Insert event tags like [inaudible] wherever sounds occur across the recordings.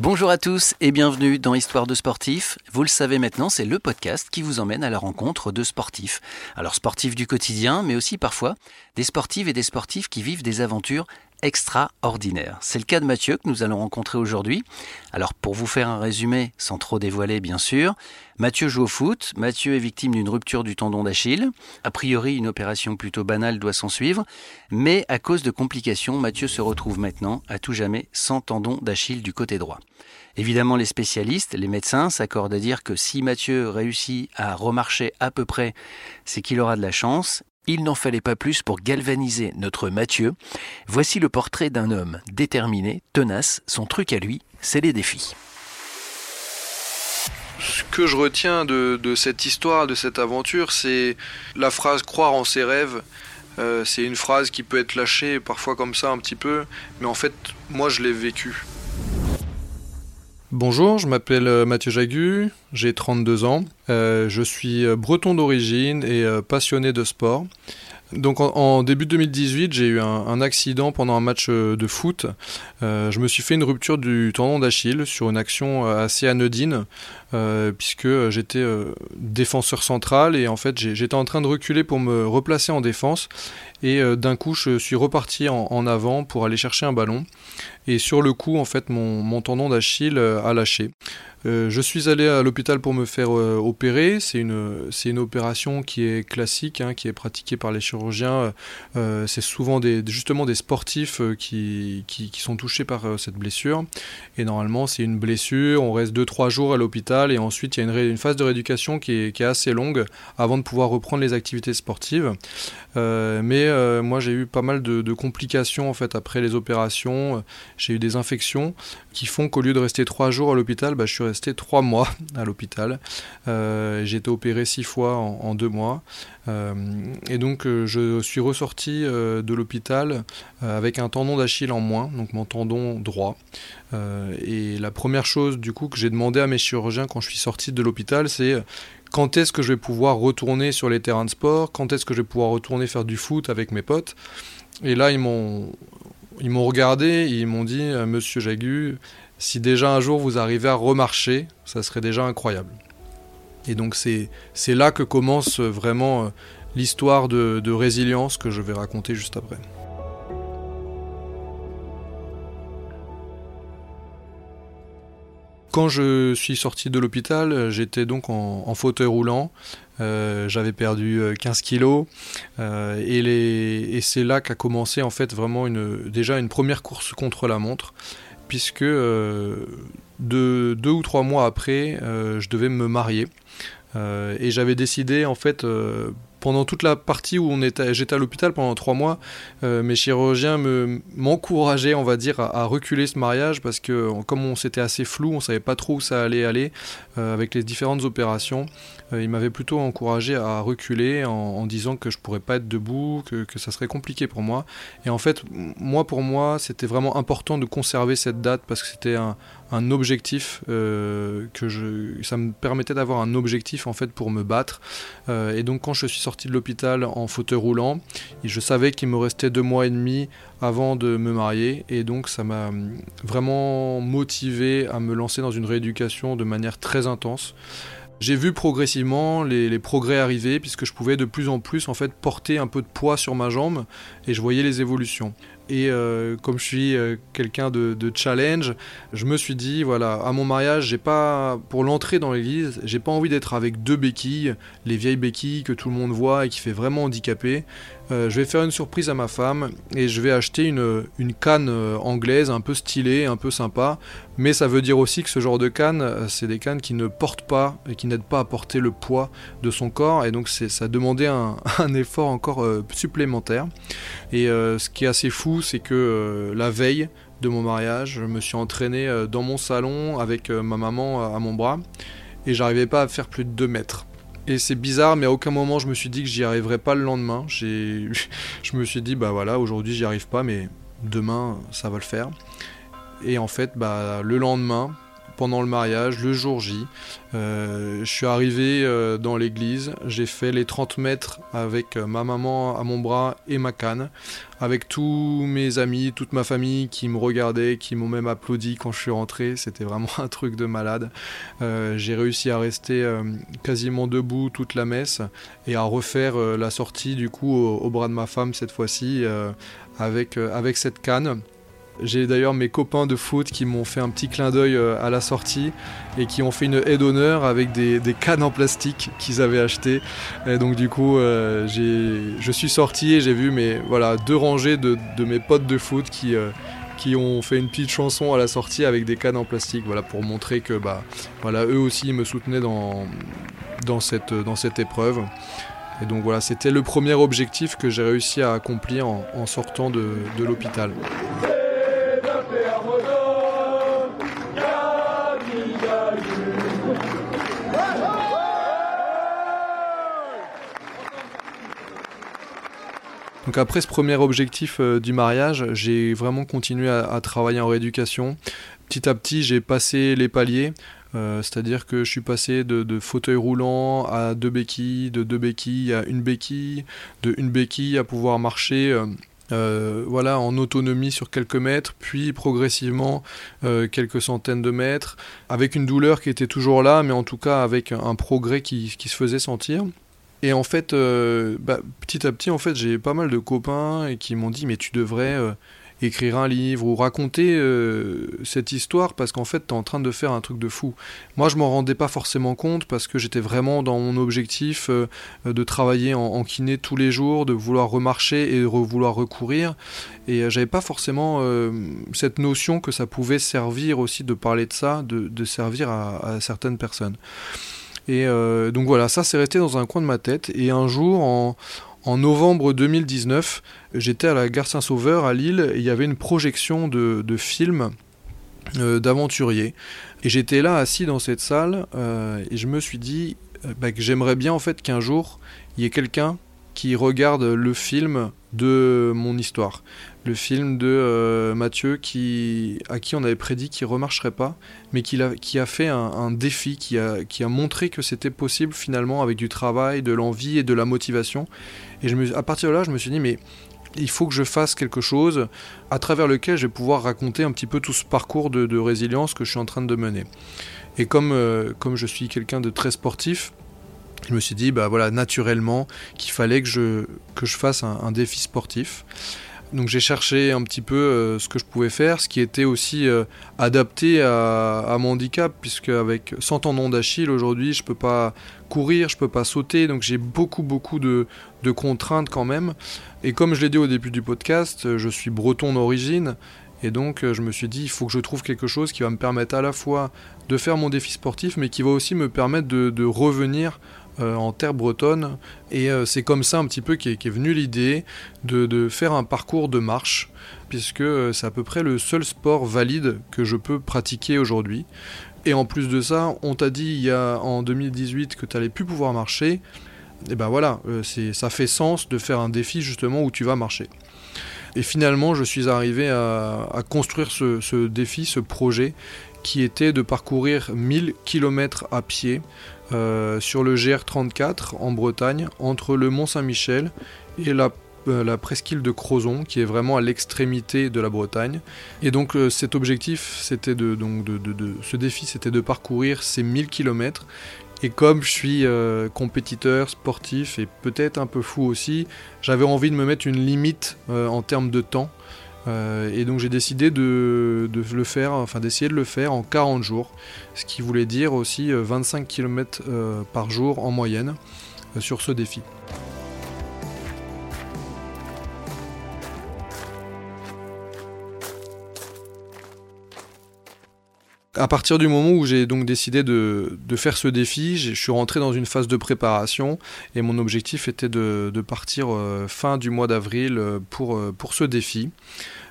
Bonjour à tous et bienvenue dans Histoire de sportifs. Vous le savez maintenant, c'est le podcast qui vous emmène à la rencontre de sportifs. Alors sportifs du quotidien, mais aussi parfois des sportives et des sportifs qui vivent des aventures extraordinaire. C'est le cas de Mathieu que nous allons rencontrer aujourd'hui. Alors pour vous faire un résumé, sans trop dévoiler bien sûr, Mathieu joue au foot, Mathieu est victime d'une rupture du tendon d'Achille. A priori, une opération plutôt banale doit s'en suivre, mais à cause de complications, Mathieu se retrouve maintenant à tout jamais sans tendon d'Achille du côté droit. Évidemment, les spécialistes, les médecins s'accordent à dire que si Mathieu réussit à remarcher à peu près, c'est qu'il aura de la chance il n'en fallait pas plus pour galvaniser notre Mathieu. Voici le portrait d'un homme déterminé, tenace. Son truc à lui, c'est les défis. Ce que je retiens de, cette histoire, de cette aventure, c'est la phrase croire en ses rêves. Euh, c'est une phrase qui peut être lâchée parfois comme ça un petit peu, mais en fait, moi je l'ai vécu. Bonjour, je m'appelle euh, Mathieu Jagu, j'ai 32 ans, euh, je suis euh, breton d'origine et passionné de sport. Donc en, début 2018, j'ai eu un, accident pendant un match de foot. je me suis fait une rupture du tendon d'Achille sur une action assez anodine, puisque j'étais défenseur central et en fait j'étais en train de reculer pour me replacer en défense et d'un coup je suis reparti en, avant pour aller chercher un ballon et sur le coup, en fait, mon, tendon d'Achille euh, a lâché. Euh, je suis allé à l'hôpital pour me faire euh, opérer. C'est une, une opération qui est classique, hein, qui est pratiquée par les chirurgiens. c'est souvent des, justement des sportifs qui, qui, sont touchés par cette blessure. Et normalement, c'est une blessure. On reste 2-3 jours à l'hôpital et ensuite, il y a une, phase de rééducation qui est, assez longue avant de pouvoir reprendre les activités sportives. mais moi, j'ai eu pas mal de, complications en fait après les opérations j'ai eu des infections qui font qu'au lieu de rester trois jours à l'hôpital, bah, je suis resté trois mois [laughs] à l'hôpital. Euh, j'ai été opéré six fois en, deux mois. Euh, et donc euh, je suis ressorti de l'hôpital avec un tendon d'Achille en moins, donc mon tendon droit. Et la première chose du coup que j'ai demandé à mes chirurgiens quand je suis sorti de l'hôpital, c'est quand est-ce que je vais pouvoir retourner sur les terrains de sport, quand est-ce que je vais pouvoir retourner faire du foot avec mes potes? Et là, ils m'ont ils m'ont regardé ils m'ont dit euh, Monsieur Jagu, si déjà un jour vous arrivez à remarcher, ça serait déjà incroyable. Et donc c'est là que commence vraiment euh, l'histoire de résilience que je vais raconter juste après. Quand je suis sorti de l'hôpital, j'étais donc en, fauteuil roulant. Euh, j'avais perdu 15 euh, kilos euh, et, c'est là qu'a commencé en fait vraiment déjà une première course contre la montre puisque deux, ou trois mois après, je devais me marier. et j'avais décidé en fait pendant toute la partie où on était, j'étais à l'hôpital pendant trois mois, euh, mes chirurgiens me, m'encourageaient, on va dire, à, reculer ce mariage parce que comme on s'était assez flou, on savait pas trop où ça allait aller euh, avec les différentes opérations. Euh, ils m'avaient plutôt encouragé à reculer en, disant que je pourrais pas être debout, que, que, ça serait compliqué pour moi. Et en fait, moi pour moi, c'était vraiment important de conserver cette date parce que c'était un, un objectif euh, que je ça me permettait d'avoir un objectif en fait pour me battre. Euh, et donc quand je suis sorti de l'hôpital en fauteuil roulant je savais qu'il me restait deux mois et demi avant de me marier. Et donc ça m'a vraiment motivé à me lancer dans une rééducation de manière très intense. J'ai vu progressivement les, progrès arriver puisque je pouvais de plus en plus en fait porter un peu de poids sur ma jambe et je voyais les évolutions. Et euh, comme je suis euh, quelqu'un de, challenge, je me suis dit voilà, à mon mariage, j'ai pas pour l'entrée dans l'église, j'ai pas envie d'être avec deux béquilles, les vieilles béquilles que tout le monde voit et qui fait vraiment handicapé. Euh, je vais faire une surprise à ma femme et je vais acheter une, canne anglaise un peu stylée, un peu sympa. Mais ça veut dire aussi que ce genre de canne, c'est des cannes qui ne portent pas et qui n'aident pas à porter le poids de son corps. Et donc ça demandait un, [laughs] effort encore supplémentaire. Et ce qui est assez fou, c'est que euh, la veille de mon mariage, je me suis entraîné euh, dans mon salon avec euh, ma maman à mon bras et j'arrivais pas à faire plus de 2 mètres. Et c'est bizarre, mais à aucun moment je me suis dit que j'y arriverais pas le lendemain. [laughs] je me suis dit, bah voilà, aujourd'hui j'y arrive pas, mais demain ça va le faire. Et en fait, bah, le lendemain, pendant le mariage, le jour J. je suis arrivé dans l'église, j'ai fait les 30 mètres avec ma maman à mon bras et ma canne, avec tous mes amis, toute ma famille qui me regardaient, qui m'ont même applaudi quand je suis rentré. C'était vraiment [laughs] un truc de malade. j'ai réussi à rester quasiment debout toute la messe et à refaire la sortie du coup au, bras de ma femme cette fois-ci avec, avec cette canne. J'ai d'ailleurs mes copains de foot qui m'ont fait un petit clin d'œil euh, à la sortie et qui ont fait une aide d'honneur avec des, cannes en plastique qu'ils avaient achetées. Et donc du coup, euh, je suis sorti et j'ai vu mes, voilà, deux rangées de, mes potes de foot qui, euh, qui ont fait une petite chanson à la sortie avec des cannes en plastique, voilà, pour montrer que bah, voilà, eux aussi me soutenaient dans, dans, cette, dans cette épreuve. Et donc voilà, c'était le premier objectif que j'ai réussi à accomplir en, sortant de l'hôpital. Après ce premier objectif euh, du mariage, j'ai vraiment continué à, travailler en rééducation. Petit à petit, j'ai passé les paliers. Euh, c'est-à-dire que je suis passé de, fauteuil roulant à deux béquilles, de deux béquilles à une béquille, de une béquille à pouvoir marcher euh, voilà, en autonomie sur quelques mètres, puis progressivement quelques centaines de mètres, avec une douleur qui était toujours là, mais en tout cas avec un progrès qui se faisait sentir. Et en fait, euh, bah, petit à petit, en fait, j'ai pas mal de copains qui m'ont dit mais tu devrais euh, écrire un livre ou raconter euh, cette histoire parce qu'en fait, tu es en train de faire un truc de fou. Moi, je m'en rendais pas forcément compte parce que j'étais vraiment dans mon objectif de travailler en, kiné tous les jours, de vouloir remarcher et de vouloir recourir. Et j'avais pas forcément cette notion que ça pouvait servir aussi de parler de ça, de, servir à certaines personnes. Et euh, donc voilà, ça s'est resté dans un coin de ma tête. Et un jour, en, novembre 2019, j'étais à la gare Saint-Sauveur à Lille et il y avait une projection de, de films euh, d'aventuriers. Et j'étais là assis dans cette salle euh, et je me suis dit bah, que j'aimerais bien en fait qu'un jour il y ait quelqu'un qui regarde le film de mon histoire. Le film de euh, Mathieu qui, à qui on avait prédit qu'il ne remarcherait pas, mais qui a, qui a fait un, défi, qui a, qui a montré que c'était possible finalement avec du travail, de l'envie et de la motivation. Et je me, à partir de là, je me suis dit, mais il faut que je fasse quelque chose à travers lequel je vais pouvoir raconter un petit peu tout ce parcours de, résilience que je suis en train de mener. Et comme, euh, comme je suis quelqu'un de très sportif, je me suis dit, bah voilà, naturellement, qu'il fallait que je, que je fasse un, défi sportif. Donc j'ai cherché un petit peu euh, ce que je pouvais faire, ce qui était aussi euh, adapté à, mon handicap, puisque avec 100 tendons d'Achille aujourd'hui, je peux pas courir, je peux pas sauter, donc j'ai beaucoup beaucoup de, de, contraintes quand même. Et comme je l'ai dit au début du podcast, je suis breton d'origine, et donc je me suis dit, il faut que je trouve quelque chose qui va me permettre à la fois de faire mon défi sportif, mais qui va aussi me permettre de, de revenir euh, en terre bretonne. Et euh, c'est comme ça un petit peu qu'est est venue l'idée de, faire un parcours de marche, puisque euh, c'est à peu près le seul sport valide que je peux pratiquer aujourd'hui. Et en plus de ça, on t'a dit il y a en 2018 que tu allais plus pouvoir marcher. Et ben voilà, ça fait sens de faire un défi justement où tu vas marcher. Et finalement, je suis arrivé à, construire ce, défi, ce projet, qui était de parcourir 1000 km à pied euh, sur le GR34 en Bretagne, entre le Mont Saint-Michel et la, euh, presqu'île de Crozon, qui est vraiment à l'extrémité de la Bretagne. Et donc euh, cet objectif, c'était de, donc de, ce défi, c'était de parcourir ces 1000 km. Et comme je suis compétiteur, sportif et peut-être un peu fou aussi, j'avais envie de me mettre une limite en termes de temps. Euh, et donc j'ai décidé de, le faire, enfin d'essayer de le faire en 40 jours, ce qui voulait dire aussi 25 euh, km euh, par jour en moyenne sur ce défi. À partir du moment où j'ai donc décidé de, faire ce défi, je suis rentré dans une phase de préparation et mon objectif était de, partir euh, fin du mois d'avril euh, pour, euh, pour ce défi.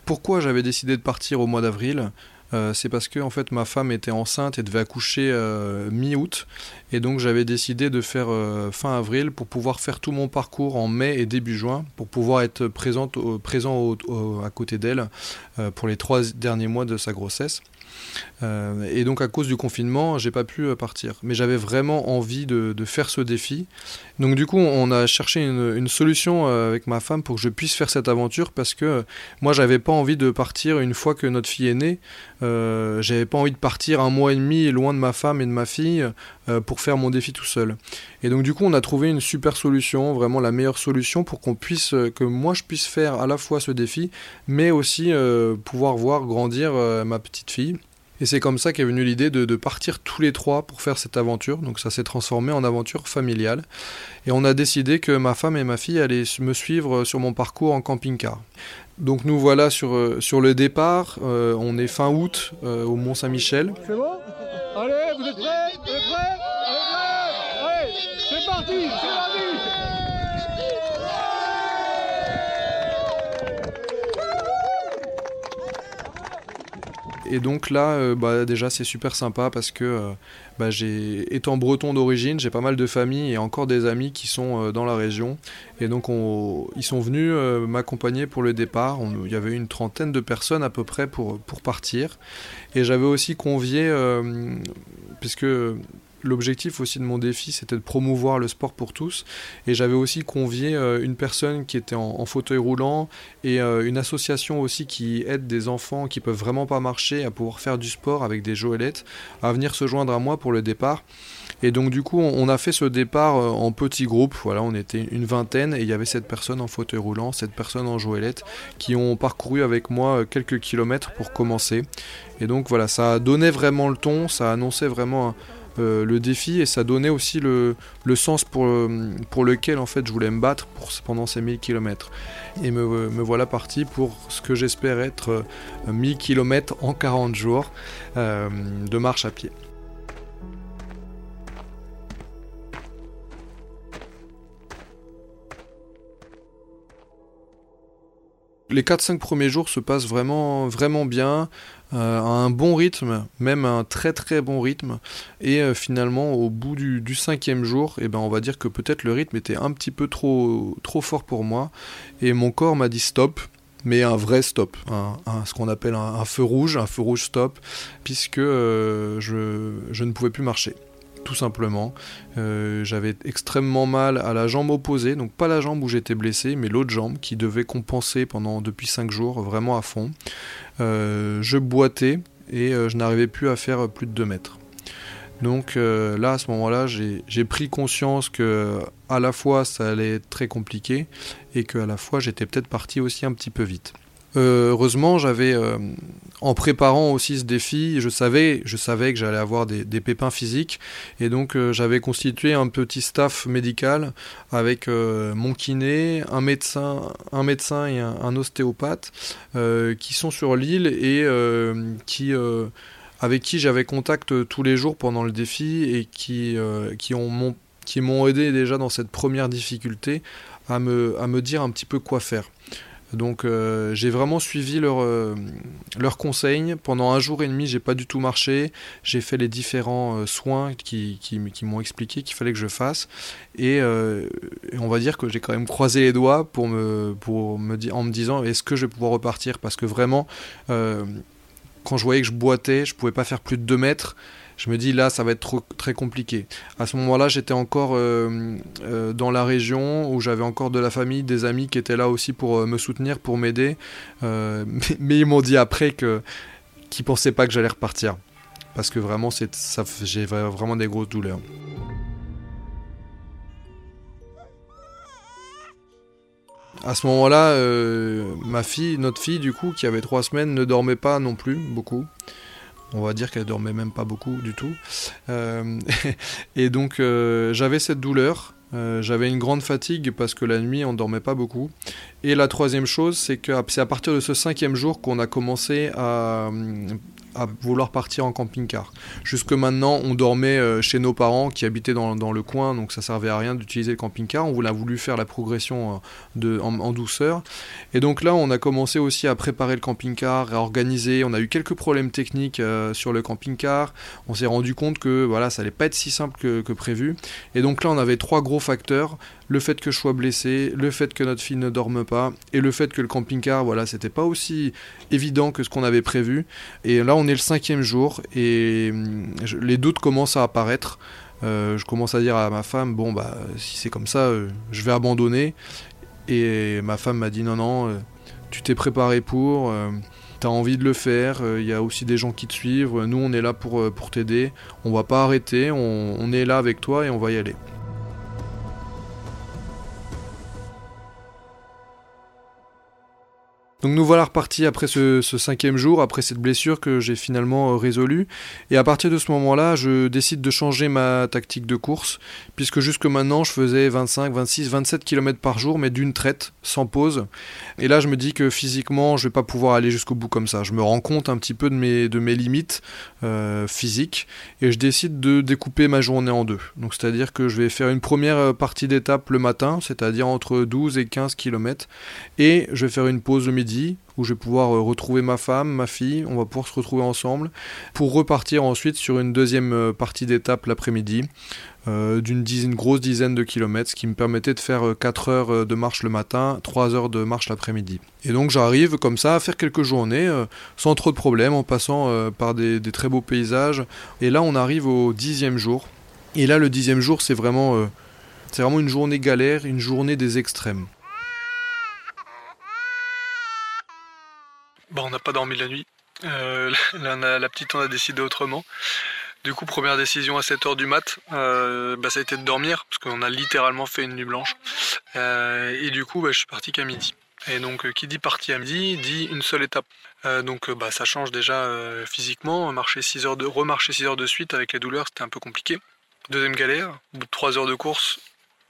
Pourquoi j'avais décidé de partir au mois d'avril? C'est parce que en fait ma femme était enceinte et devait accoucher mi-août et donc j'avais décidé de faire fin avril pour pouvoir faire tout mon parcours en mai et début juin pour pouvoir être présent à côté d'elle pour les trois derniers mois de sa grossesse. Et donc à cause du confinement, j'ai pas pu partir. Mais j'avais vraiment envie de, faire ce défi. Donc du coup, on a cherché une, solution avec ma femme pour que je puisse faire cette aventure parce que moi, j'avais pas envie de partir une fois que notre fille est née. J'avais pas envie de partir un mois et demi loin de ma femme et de ma fille pour faire mon défi tout seul. Et donc du coup, on a trouvé une super solution, vraiment la meilleure solution pour qu'on puisse, que moi je puisse faire à la fois ce défi, mais aussi euh, pouvoir voir grandir euh, ma petite fille. Et c'est comme ça qu'est venue l'idée de, partir tous les trois pour faire cette aventure. Donc ça s'est transformé en aventure familiale. Et on a décidé que ma femme et ma fille allaient me suivre sur mon parcours en camping-car. Donc nous voilà sur, euh, le départ. on est fin août au Mont Saint-Michel. C'est bon Allez, vous êtes prêts Vous êtes prêts Allez, c'est parti, c'est parti Et donc là, euh, bah, déjà, c'est super sympa parce que, euh, bah, j'ai, étant breton d'origine, j'ai pas mal de familles et encore des amis qui sont euh, dans la région. Et donc, ils sont venus m'accompagner pour le départ. il y avait une trentaine de personnes à peu près pour, pour partir. Et j'avais aussi convié, puisque l'objectif aussi de mon défi, c'était de promouvoir le sport pour tous. Et j'avais aussi convié euh, une personne qui était en, fauteuil roulant et euh, une association aussi qui aide des enfants qui peuvent vraiment pas marcher à pouvoir faire du sport avec des joëlettes, à venir se joindre à moi pour le départ. Et donc du coup, on a fait ce départ euh, en petits groupes. Voilà, on était une vingtaine et il y avait cette personne en fauteuil roulant, cette personne en joëlette qui ont parcouru avec moi quelques kilomètres pour commencer. Et donc voilà, ça donné vraiment le ton, ça annonçait vraiment euh, le défi et ça donnait aussi le, sens pour, pour lequel en fait je voulais me battre pour, pendant ces 1000 km. Et me, voilà parti pour ce que j'espère être 1000 euh, km en 40 jours euh, de marche à pied. Les 4-5 premiers jours se passent vraiment, vraiment bien. Euh, un bon rythme, même un très très bon rythme. Et euh, finalement, au bout du, cinquième jour, eh ben, on va dire que peut-être le rythme était un petit peu trop, fort pour moi. Et mon corps m'a dit stop mais un vrai stop, ce qu'on appelle un, feu rouge, un feu rouge stop, puisque euh, je, ne pouvais plus marcher tout simplement. J'avais extrêmement mal à la jambe opposée, donc pas la jambe où j'étais blessé, mais l'autre jambe qui devait compenser pendant depuis 5 jours vraiment à fond. Euh, je boitais et euh, je n'arrivais plus à faire plus de 2 mètres. Donc là, à ce moment-là, j'ai pris conscience que à la fois ça allait être très compliqué et qu'à la fois j'étais peut-être parti aussi un petit peu vite. Euh, heureusement, j'avais, euh, en préparant aussi ce défi, je savais, je savais que j'allais avoir des, pépins physiques, et donc euh, j'avais constitué un petit staff médical avec mon kiné, un médecin, un médecin et un, ostéopathe qui sont sur l'île et qui avec qui j'avais contact tous les jours pendant le défi et qui, qui ont qui m'ont aidé déjà dans cette première difficulté à me, à me dire un petit peu quoi faire. Donc euh, j'ai vraiment suivi leurs euh, conseils. Pendant un jour et demi, j'ai pas du tout marché. J'ai fait les différents euh, soins qui, qui, m'ont expliqué qu'il fallait que je fasse. Et, on va dire que j'ai quand même croisé les doigts pour me, pour me en me disant est-ce que je vais pouvoir repartir? Parce que vraiment, quand je voyais que je boitais, je pouvais pas faire plus de 2 mètres je me dis là ça va être trop, très compliqué. À ce moment-là j'étais encore euh, euh, dans la région où j'avais encore de la famille, des amis qui étaient là aussi pour euh, me soutenir, pour m'aider. [laughs] Mais, ils m'ont dit après que qu'ils pensaient pas que j'allais repartir parce que vraiment ça j'ai vraiment des grosses douleurs. À ce moment-là, ma fille, notre fille du coup, qui avait trois semaines, ne dormait pas non plus beaucoup. On va dire qu'elle dormait même pas beaucoup du tout. Euh, [laughs] et donc euh, j'avais cette douleur. Euh, j'avais une grande fatigue parce que la nuit on dormait pas beaucoup. Et la troisième chose, c'est que c'est à partir de ce cinquième jour qu'on a commencé à, à vouloir partir en camping-car. Jusque maintenant, on dormait euh, chez nos parents qui habitaient dans, le coin, donc ça servait à rien d'utiliser le camping-car. On a voulu faire la progression euh, en, douceur. Et donc là, on a commencé aussi à préparer le camping-car, à organiser. On a eu quelques problèmes techniques euh, sur le camping-car. On s'est rendu compte que voilà, ça allait pas être si simple que, que prévu. Et donc là, on avait trois gros facteurs le fait que je sois blessé, le fait que notre fille ne dorme pas, et le fait que le camping-car, voilà, c'était pas aussi évident que ce qu'on avait prévu. Et là, on est le cinquième jour, et hum, les doutes commencent à apparaître. Euh, je commence à dire à ma femme, bon, bah, si c'est comme ça, euh, je vais abandonner. Et ma femme m'a dit, non, non, euh, tu t'es préparé pour, tu as envie de le faire, il y a aussi des gens qui te suivent, nous, on est là pour, pour t'aider, on va pas arrêter, on est là avec toi et on va y aller. Donc nous voilà repartis après ce, cinquième jour, après cette blessure que j'ai finalement euh, résolue. Et à partir de ce moment-là, je décide de changer ma tactique de course, puisque jusque maintenant, je faisais 25, 26, 27 km par jour, mais d'une traite, sans pause. Et là, je me dis que physiquement, je vais pas pouvoir aller jusqu'au bout comme ça. Je me rends compte un petit peu de mes, de mes limites euh, physiques, et je décide de découper ma journée en deux. Donc c'est-à-dire que je vais faire une première euh, partie d'étape le matin, c'est-à-dire entre 12 et 15 km, et je vais faire une pause le midi où je vais pouvoir euh, retrouver ma femme, ma fille, on va pouvoir se retrouver ensemble pour repartir ensuite sur une deuxième euh, partie d'étape l'après-midi euh, d'une grosse dizaine de kilomètres, ce qui me permettait de faire 4 heures de marche le matin, 3 heures de marche l'après-midi. Et donc j'arrive comme ça à faire quelques journées sans trop de problèmes en passant par des, très beaux paysages. Et là on arrive au dixième jour. Et là le dixième jour c'est vraiment une journée galère, une journée des extrêmes. Bon, on n'a pas dormi la nuit. Euh, [laughs] la, petite, on a décidé autrement. Du coup, première décision à 7h du mat, euh, bah, ça a été de dormir, parce qu'on a littéralement fait une nuit blanche. Euh, et du coup, bah, je suis parti qu'à midi. Et donc, qui dit parti à midi, dit une seule étape. donc, bah, ça change déjà physiquement. Marcher 6 heures de, remarcher 6 heures de suite avec les douleurs, c'était un peu compliqué. Deuxième galère, au bout de 3 heures de course,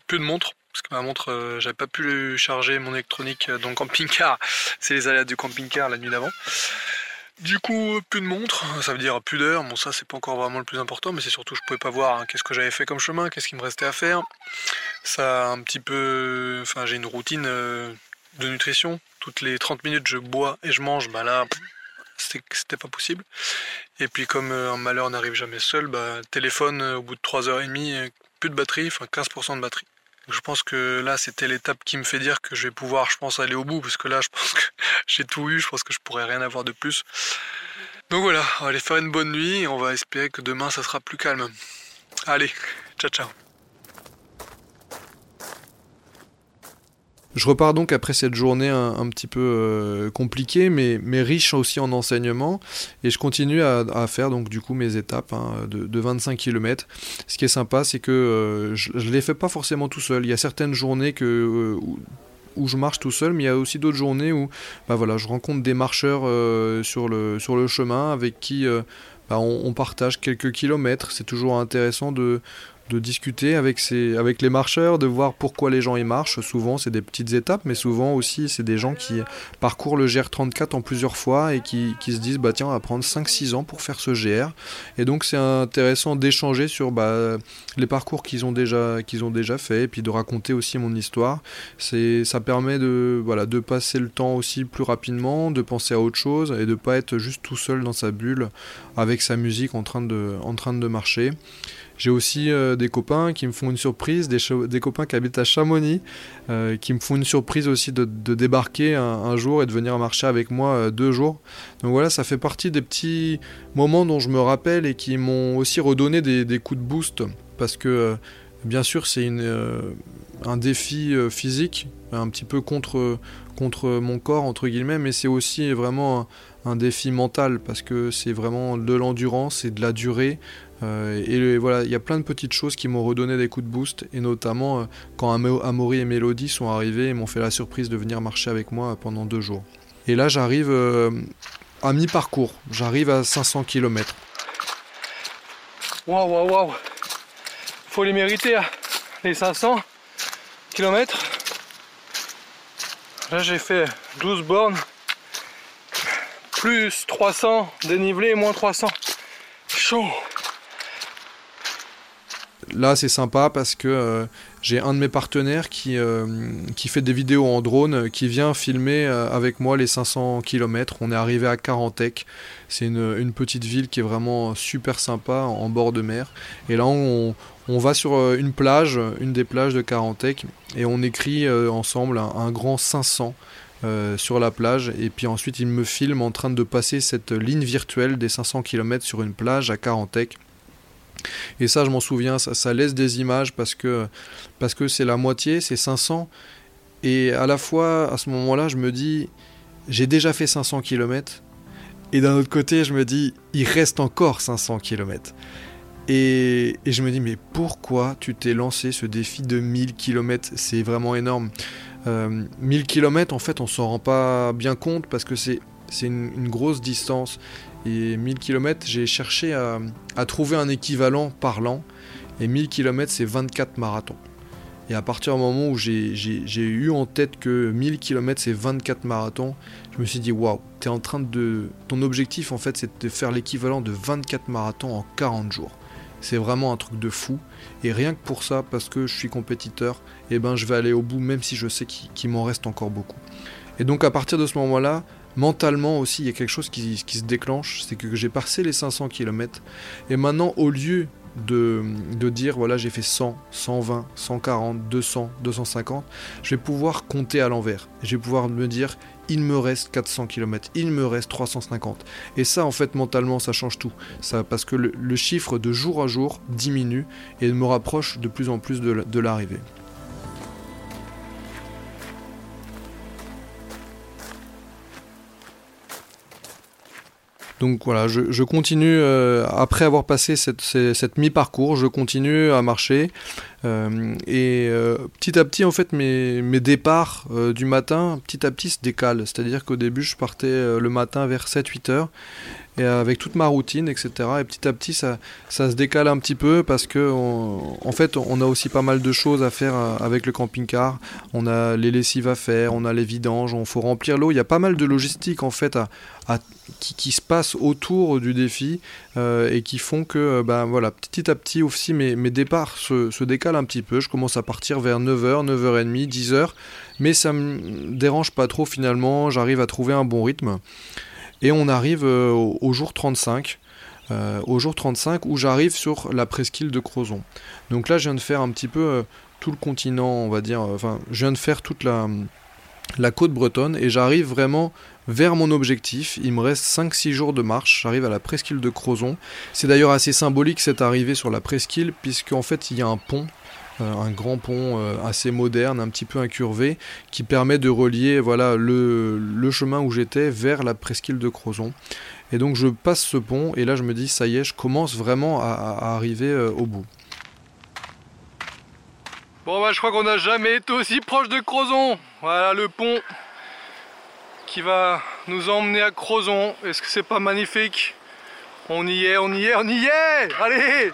plus de montre, parce que ma montre, euh, j'avais pas pu charger mon électronique dans le camping-car. [laughs] C'est les aléas du camping-car la nuit d'avant. Du coup, plus de montre, ça veut dire plus d'heures. Bon, ça, c'est pas encore vraiment le plus important, mais c'est surtout je pouvais pas voir hein, qu'est-ce que j'avais fait comme chemin, qu'est-ce qu'il me restait à faire. Ça, un petit peu. Enfin, j'ai une routine euh, de nutrition. Toutes les 30 minutes, je bois et je mange. Bah là, c'était pas possible. Et puis, comme euh, un malheur n'arrive jamais seul, bah, téléphone au bout de 3h30, plus de batterie, enfin 15% de batterie. Je pense que là, c'était l'étape qui me fait dire que je vais pouvoir, je pense, aller au bout, parce que là, je pense que [laughs] j'ai tout eu, je pense que je pourrais rien avoir de plus. Donc voilà, on va aller faire une bonne nuit et on va espérer que demain, ça sera plus calme. Allez, ciao ciao. Je repars donc après cette journée un, petit peu euh, compliquée, mais, mais, riche aussi en enseignements, et je continue à, faire donc du coup mes étapes hein, de, 25 km. Ce qui est sympa, c'est que euh, je ne les fais pas forcément tout seul. Il y a certaines journées euh, où, je marche tout seul, mais il y a aussi d'autres journées où bah voilà, je rencontre des marcheurs sur, le, sur le chemin avec qui bah, on, partage quelques kilomètres. C'est toujours intéressant de, de discuter avec, les marcheurs, de voir pourquoi les gens y marchent. Souvent, c'est des petites étapes, mais souvent aussi, c'est des gens qui parcourent le GR34 en plusieurs fois et qui, se disent bah tiens, on va prendre 5-6 ans pour faire ce GR. Et donc, c'est intéressant d'échanger sur bah, les parcours qu'ils ont, déjà, qu'ils ont déjà fait puis de raconter aussi mon histoire. Ça permet de, voilà, de passer le temps aussi plus rapidement, de penser à autre chose et de pas être juste tout seul dans sa bulle avec sa musique en train de marcher. J'ai aussi euh, des copains qui me font une surprise, des, copains qui habitent à Chamonix, euh, qui me font une surprise aussi de, débarquer un, jour et de venir marcher avec moi euh, deux jours. Donc voilà, ça fait partie des petits moments dont je me rappelle et qui m'ont aussi redonné des, coups de boost. Parce que bien sûr, c'est un défi physique, un petit peu contre, contre mon corps, entre guillemets, mais c'est aussi vraiment un défi mental parce que c'est vraiment de l'endurance et de la durée. Euh, et voilà, il y a plein de petites choses qui m'ont redonné des coups de boost, et notamment euh, quand Amaury et Mélodie sont arrivés et m'ont fait la surprise de venir marcher avec moi pendant deux jours. Et là, j'arrive euh, à mi-parcours, j'arrive à 500 km. Waouh, waouh, waouh! Faut les mériter, hein, les 500 km. Là, j'ai fait 12 bornes, plus 300 dénivelé, moins 300. Chaud! Là, c'est sympa parce que euh, j'ai un de mes partenaires qui, euh, fait des vidéos en drone, qui vient filmer euh, avec moi les 500 km. On est arrivé à Carantec. C'est une, petite ville qui est vraiment super sympa en bord de mer. Et là, on, On va sur une plage, une des plages de Carantec, et on écrit ensemble un, grand 500 sur la plage. Et puis ensuite, il me filme en train de passer cette ligne virtuelle des 500 km sur une plage à Carantec. Et ça, je m'en souviens, ça, laisse des images parce que parce que c'est la moitié, c'est 500. Et à la fois, à ce moment-là, je me dis, j'ai déjà fait 500 km. Et d'un autre côté, je me dis, il reste encore 500 km. Et, et je me dis, mais pourquoi tu t'es lancé ce défi de 1000 km C'est vraiment énorme. 1000 euh, km, en fait, on s'en rend pas bien compte parce que c'est une grosse distance. Et 1000 km, j'ai cherché à, trouver un équivalent parlant. Et 1000 km, c'est 24 marathons. Et à partir du moment où j'ai eu en tête que 1000 km c'est 24 marathons, je me suis dit waouh, es en train de. Ton objectif en fait c'est de faire l'équivalent de 24 marathons en 40 jours. C'est vraiment un truc de fou. Et rien que pour ça, parce que je suis compétiteur, eh ben je vais aller au bout même si je sais qu'il m'en reste encore beaucoup. Et donc à partir de ce moment-là, mentalement aussi, il y a quelque chose qui, se déclenche, c'est que j'ai passé les 500 km. Et maintenant, au lieu de, dire voilà j'ai fait 100, 120, 140, 200, 250, je vais pouvoir compter à l'envers. Je vais pouvoir me dire il me reste 400 km, il me reste 350. Et ça en fait mentalement ça change tout. Parce que le, chiffre de jour à jour diminue et me rapproche de plus en plus de l'arrivée. Donc voilà, je, continue, euh, après avoir passé cette, mi-parcours, je continue à marcher. Euh, et euh, petit à petit, en fait, mes, mes départs du matin, petit à petit, se décalent. C'est-à-dire qu'au début, je partais le matin vers 7-8 heures et avec toute ma routine, etc. Et petit à petit, ça, ça se décale un petit peu parce que, en fait, on a aussi pas mal de choses à faire avec le camping-car. On a les lessives à faire, on a les vidanges, on faut remplir l'eau. Il y a pas mal de logistique en fait à, qui, se passe autour du défi euh, et qui font que, ben voilà, petit à petit aussi, mes, mes départs se, se décalent un petit peu. Je commence à partir vers 9h, 9h30, 10h, mais ça me dérange pas trop finalement. J'arrive à trouver un bon rythme. Et on arrive euh, au, jour 35. Euh, au jour 35 où j'arrive sur la presqu'île de Crozon. Donc là, je viens de faire un petit peu euh, tout le continent, on va dire. Enfin, je viens de faire toute la, la côte bretonne et j'arrive vraiment vers mon objectif. Il me reste 5-6 jours de marche. J'arrive à la presqu'île de Crozon. C'est d'ailleurs assez symbolique cette arrivée sur la presqu'île, puisqu'en fait, il y a un pont un grand pont euh, assez moderne, un petit peu incurvé, qui permet de relier voilà, le, chemin où j'étais vers la presqu'île de Crozon. Et donc je passe ce pont et là je me dis ça y est, je commence vraiment à, arriver euh, au bout. Bon bah je crois qu'on n'a jamais été aussi proche de Crozon. Voilà le pont qui va nous emmener à Crozon. Est-ce que c'est pas magnifique? On y est, on y est, on y est Allez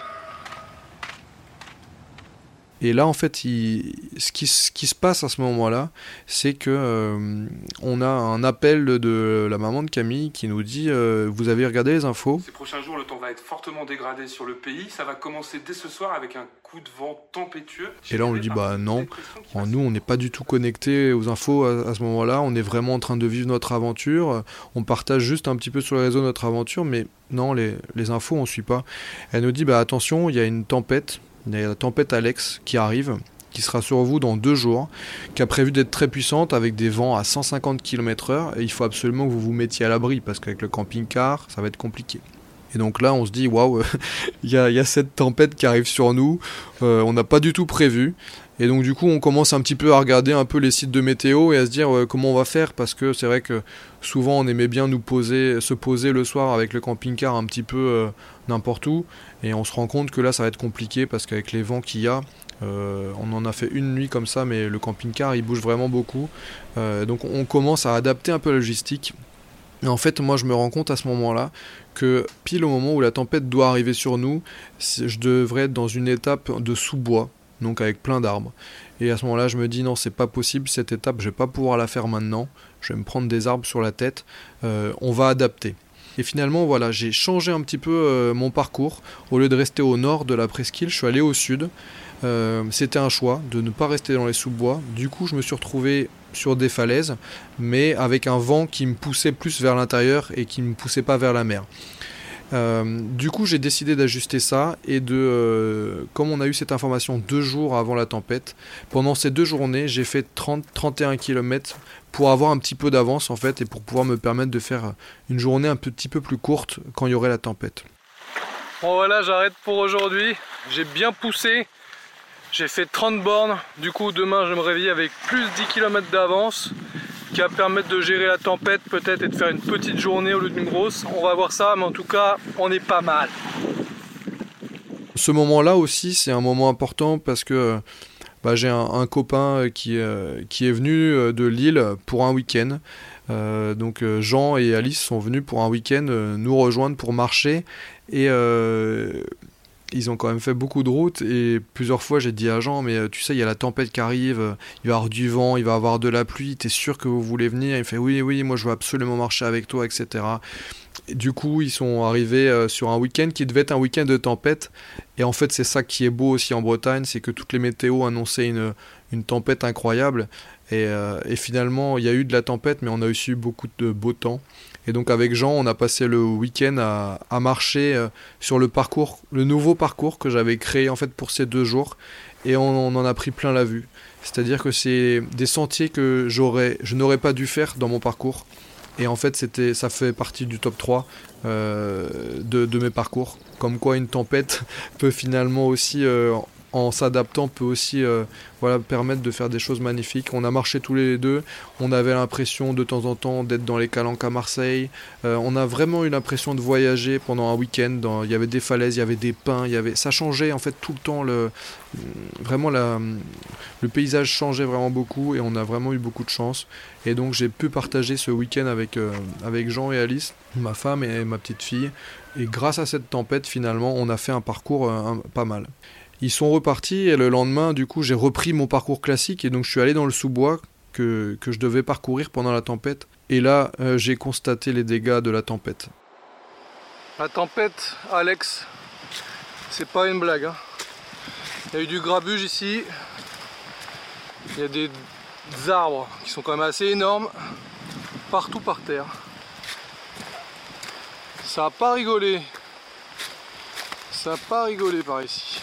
et là, en fait, ce, qui, se passe à ce moment-là, c'est que euh, on a un appel de la maman de Camille qui nous dit euh, Vous avez regardé les infos Ces prochains jours, le temps va être fortement dégradé sur le pays. Ça va commencer dès ce soir avec un coup de vent tempétueux. Et là, on lui dit Bah non, nous, on n'est pas du tout connecté aux infos à, ce moment-là. On est vraiment en train de vivre notre aventure. On partage juste un petit peu sur les réseaux notre aventure, mais non, les, les infos, on ne suit pas. Elle nous dit Bah attention, il y a une tempête la tempête Alex qui arrive, qui sera sur vous dans deux jours, qui a prévu d'être très puissante avec des vents à 150 km/h. Et il faut absolument que vous vous mettiez à l'abri parce qu'avec le camping-car, ça va être compliqué. Et donc là, on se dit, waouh, [laughs] il y, a cette tempête qui arrive sur nous, euh, on n'a pas du tout prévu. Et donc du coup, on commence un petit peu à regarder un peu les sites de météo et à se dire comment on va faire parce que c'est vrai que souvent on aimait bien nous poser, se poser le soir avec le camping-car un petit peu euh, n'importe où et on se rend compte que là ça va être compliqué parce qu'avec les vents qu'il y a, euh, on en a fait une nuit comme ça, mais le camping-car il bouge vraiment beaucoup. donc on commence à adapter un peu la logistique. Et en fait, moi je me rends compte à ce moment-là que pile au moment où la tempête doit arriver sur nous, je devrais être dans une étape de sous-bois donc avec plein d'arbres. Et à ce moment-là, je me dis non, c'est pas possible, cette étape, je vais pas pouvoir la faire maintenant. Je vais me prendre des arbres sur la tête. Euh, on va adapter. Et finalement, voilà, j'ai changé un petit peu euh, mon parcours. Au lieu de rester au nord de la presqu'île, je suis allé au sud. Euh, c'était un choix de ne pas rester dans les sous-bois. Du coup, je me suis retrouvé sur des falaises, mais avec un vent qui me poussait plus vers l'intérieur et qui ne me poussait pas vers la mer. Euh, du coup, j'ai décidé d'ajuster ça et de, euh, comme on a eu cette information deux jours avant la tempête, pendant ces deux journées, j'ai fait 30-31 km pour avoir un petit peu d'avance en fait et pour pouvoir me permettre de faire une journée un petit peu plus courte quand il y aurait la tempête. Bon voilà, j'arrête pour aujourd'hui. J'ai bien poussé. J'ai fait 30 bornes. Du coup, demain, je me réveille avec plus de 10 km d'avance qui va permettre de gérer la tempête peut-être et de faire une petite journée au lieu d'une grosse. On va voir ça, mais en tout cas, on est pas mal. Ce moment-là aussi, c'est un moment important parce que bah, j'ai un, copain qui, euh, qui est venu euh, de Lille pour un week-end. Euh, donc Jean et Alice sont venus pour un week-end nous rejoindre pour marcher et ils ont quand même fait beaucoup de routes et plusieurs fois j'ai dit à Jean mais euh, tu sais il y a la tempête qui arrive, euh, il va y avoir du vent, il va y avoir de la pluie, t'es sûr que vous voulez venir? Il fait oui oui moi je veux absolument marcher avec toi etc. du coup ils sont arrivés euh, sur un week-end qui devait être un week-end de tempête. Et en fait c'est ça qui est beau aussi en Bretagne, c'est que toutes les météos annonçaient une, une tempête incroyable. Et, et finalement il y a eu de la tempête mais on a aussi eu beaucoup de beau temps et donc avec Jean, on a passé le week-end à, marcher euh, sur le parcours, le nouveau parcours que j'avais créé en fait pour ces deux jours, et on, en a pris plein la vue. C'est-à-dire que c'est des sentiers que j'aurais, je n'aurais pas dû faire dans mon parcours. Et en fait, c'était, ça fait partie du top 3 euh, de, mes parcours. Comme quoi une tempête [laughs] peut finalement aussi euh, en s'adaptant peut aussi euh, voilà, permettre de faire des choses magnifiques. On a marché tous les deux, on avait l'impression de temps en temps d'être dans les calanques à Marseille. Euh, on a vraiment eu l'impression de voyager pendant un week-end. Il y avait des falaises, il y avait des pins, il y avait... ça changeait en fait tout le temps. Le, vraiment le paysage changeait vraiment beaucoup et on a vraiment eu beaucoup de chance. Et donc j'ai pu partager ce week-end avec, euh, avec Jean et Alice, ma femme et ma petite fille. Et grâce à cette tempête, finalement, on a fait un parcours pas mal. Ils sont repartis et le lendemain, du coup, j'ai repris mon parcours classique et donc je suis allé dans le sous-bois que, je devais parcourir pendant la tempête. Et là, euh, j'ai constaté les dégâts de la tempête. La tempête, Alex, c'est pas une blague. Hein. Il y a eu du grabuge ici. Il y a des arbres qui sont quand même assez énormes partout par terre. Ça a pas rigolé. Ça a pas rigolé par ici.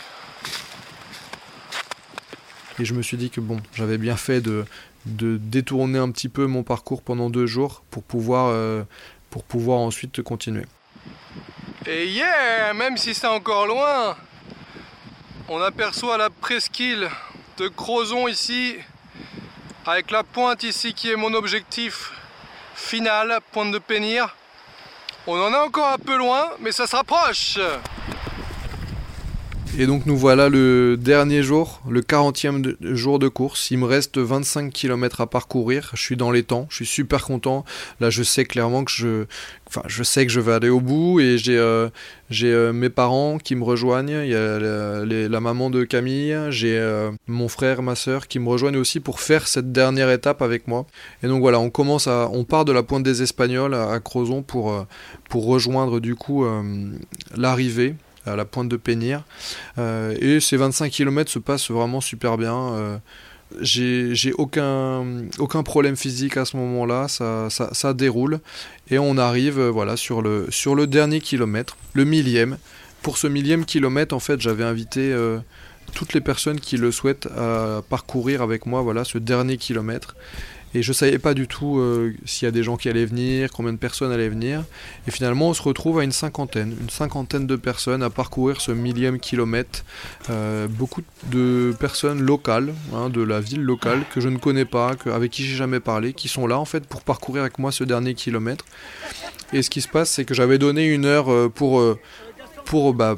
Et je me suis dit que bon, j'avais bien fait de, de détourner un petit peu mon parcours pendant deux jours pour pouvoir, euh, pour pouvoir ensuite continuer. Et yeah, même si c'est encore loin, on aperçoit la presqu'île de Crozon ici, avec la pointe ici qui est mon objectif final, pointe de Pénir. On en est encore un peu loin, mais ça se rapproche et donc nous voilà le dernier jour, le 40e jour de course. Il me reste 25 km à parcourir. Je suis dans les temps, je suis super content. Là je sais clairement que je, enfin, je sais que je vais aller au bout et j'ai euh, j'ai euh, mes parents qui me rejoignent. Il y a la, maman de Camille, j'ai euh, mon frère, ma soeur qui me rejoignent aussi pour faire cette dernière étape avec moi. Et donc voilà, on commence à, on part de la pointe des Espagnols à, Crozon pour pour rejoindre du coup l'arrivée à la pointe de Pénir. Euh, et ces 25 km se passent vraiment super bien. Euh, j'ai aucun, aucun problème physique à ce moment-là, ça, ça, déroule. Et on arrive euh, voilà, sur, le, sur le dernier kilomètre, le millième. Pour ce millième kilomètre, en fait, j'avais invité toutes les personnes qui le souhaitent à parcourir avec moi voilà, ce dernier kilomètre. Et je savais pas du tout euh, s'il y a des gens qui allaient venir, combien de personnes allaient venir. Et finalement, on se retrouve à une cinquantaine, une cinquantaine de personnes à parcourir ce millième kilomètre. Euh, beaucoup de personnes locales, hein, de la ville locale, que je ne connais pas, avec qui j'ai jamais parlé, qui sont là en fait pour parcourir avec moi ce dernier kilomètre. Et ce qui se passe, c'est que j'avais donné une heure euh, pour, pour bah,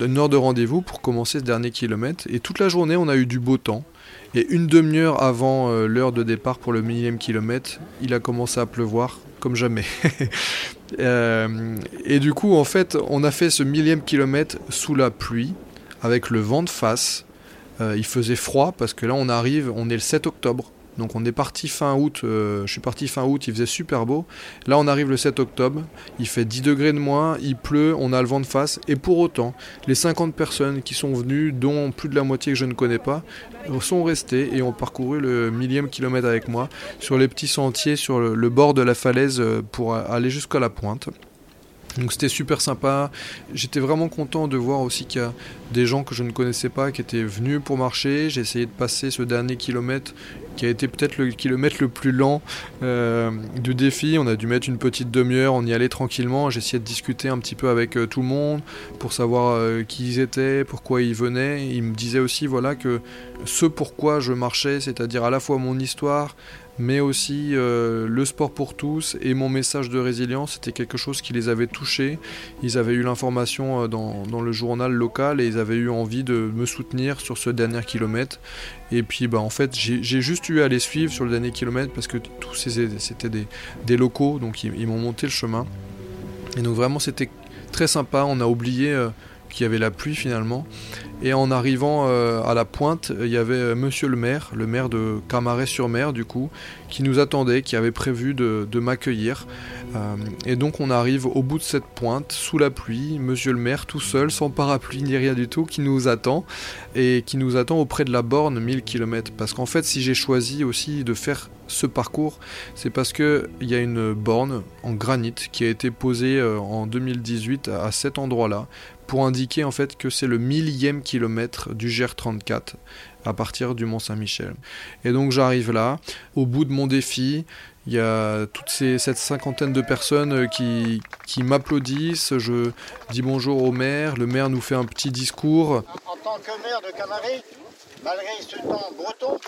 une heure de rendez-vous pour commencer ce dernier kilomètre. Et toute la journée, on a eu du beau temps. Et une demi-heure avant euh, l'heure de départ pour le millième kilomètre, il a commencé à pleuvoir comme jamais. [laughs] Euh, et du coup, en fait, on a fait ce millième kilomètre sous la pluie, avec le vent de face. Euh, il faisait froid parce que là, on arrive, on est le 7 octobre. Donc on est parti fin août, euh, je suis parti fin août, il faisait super beau. Là on arrive le 7 octobre, il fait 10 degrés de moins, il pleut, on a le vent de face. Et pour autant, les 50 personnes qui sont venues, dont plus de la moitié que je ne connais pas, sont restées et ont parcouru le millième kilomètre avec moi sur les petits sentiers sur le, bord de la falaise euh, pour aller jusqu'à la pointe. Donc c'était super sympa. J'étais vraiment content de voir aussi qu'il y a des gens que je ne connaissais pas qui étaient venus pour marcher. J'ai essayé de passer ce dernier kilomètre qui a été peut-être le kilomètre le plus lent euh, du défi. On a dû mettre une petite demi-heure, on y allait tranquillement. Essayé de discuter un petit peu avec euh, tout le monde pour savoir euh, qui ils étaient, pourquoi ils venaient. Ils me disaient aussi voilà que ce pourquoi je marchais, c'est-à-dire à la fois mon histoire, mais aussi euh, le sport pour tous et mon message de résilience, c'était quelque chose qui les avait touchés. Ils avaient eu l'information euh, dans, dans, le journal local et ils avaient eu envie de me soutenir sur ce dernier kilomètre. Et puis bah, en fait j'ai juste eu à les suivre sur le dernier kilomètre parce que tous c'était des, des, locaux, donc ils, m'ont monté le chemin. Et donc vraiment c'était très sympa, on a oublié... Euh, qu'il y avait la pluie finalement. Et en arrivant euh, à la pointe, il y avait euh, monsieur le maire, le maire de Camaret-sur-Mer du coup, qui nous attendait, qui avait prévu de, m'accueillir. Euh, et donc on arrive au bout de cette pointe, sous la pluie, monsieur le maire tout seul, sans parapluie ni rien du tout, qui nous attend, et qui nous attend auprès de la borne 1000 km. Parce qu'en fait, si j'ai choisi aussi de faire ce parcours, c'est parce qu'il y a une borne en granit qui a été posée en 2018 à cet endroit-là pour indiquer en fait que c'est le millième kilomètre du GR34 à partir du Mont Saint-Michel. Et donc j'arrive là, au bout de mon défi, il y a toute ces, cette cinquantaine de personnes qui, qui m'applaudissent, je dis bonjour au maire, le maire nous fait un petit discours. En, tant que maire de Camaret, malgré ce temps breton,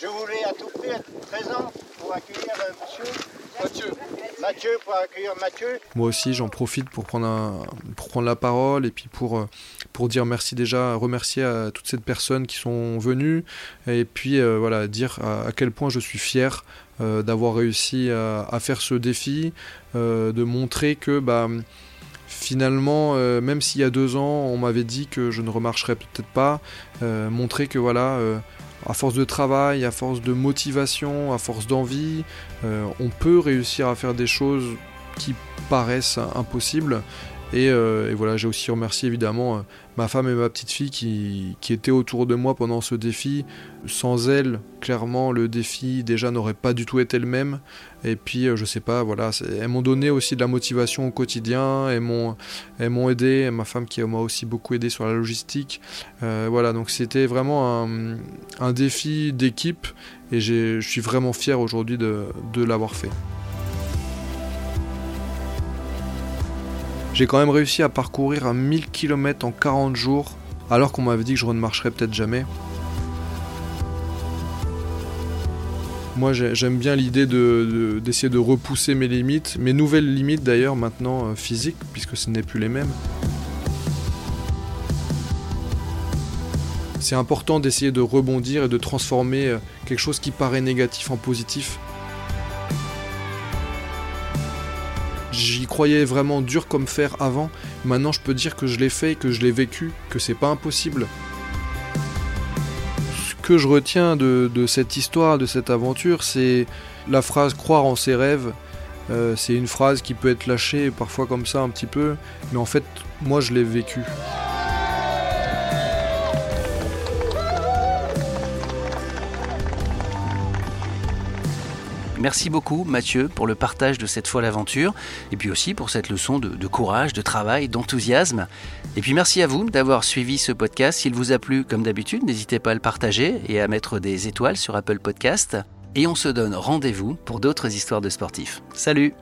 je voulais à tout prix être présent pour accueillir euh, monsieur Mathieu. Mathieu, pour accueillir Mathieu. Moi aussi, j'en profite pour prendre, un, pour prendre la parole et puis pour, euh, pour dire merci déjà, remercier à toutes ces personnes qui sont venues et puis euh, voilà, dire à, quel point je suis fier d'avoir réussi à, faire ce défi, de montrer que bah, finalement, même s'il y a deux ans, on m'avait dit que je ne remarcherais peut-être pas, montrer que voilà à force de travail, à force de motivation, à force d'envie, euh, on peut réussir à faire des choses qui paraissent impossibles. Et, euh, voilà, j'ai aussi remercié évidemment euh, ma femme et ma petite fille qui, étaient autour de moi pendant ce défi. Sans elles, clairement, le défi déjà n'aurait pas du tout été le même. Et puis, je sais pas, voilà, elles m'ont donné aussi de la motivation au quotidien, elles m'ont, aidé, ma femme qui m'a aussi beaucoup aidé sur la logistique. voilà, donc c'était vraiment un, défi d'équipe et je suis vraiment fier aujourd'hui de l'avoir fait. J'ai quand même réussi à parcourir un 1000 km en 40 jours, alors qu'on m'avait dit que je ne marcherais peut-être jamais. Moi j'aime bien l'idée d'essayer de, de, repousser mes limites, mes nouvelles limites d'ailleurs maintenant euh, physiques, puisque ce n'est plus les mêmes. C'est important d'essayer de rebondir et de transformer euh, quelque chose qui paraît négatif en positif. Croyais vraiment dur comme fer avant. Maintenant, je peux dire que je l'ai fait, que je l'ai vécu, que c'est pas impossible. Ce que je retiens de, cette histoire, de cette aventure, c'est la phrase croire en ses rêves. Euh, c'est une phrase qui peut être lâchée parfois comme ça un petit peu, mais en fait, moi je l'ai vécu. Merci beaucoup Mathieu pour le partage de cette folle aventure et puis aussi pour cette leçon de, courage, de travail, d'enthousiasme. Et puis merci à vous d'avoir suivi ce podcast. S'il vous a plu, comme d'habitude, n'hésitez pas à le partager et à mettre des étoiles sur Apple Podcast. Et on se donne rendez-vous pour d'autres histoires de sportifs. Salut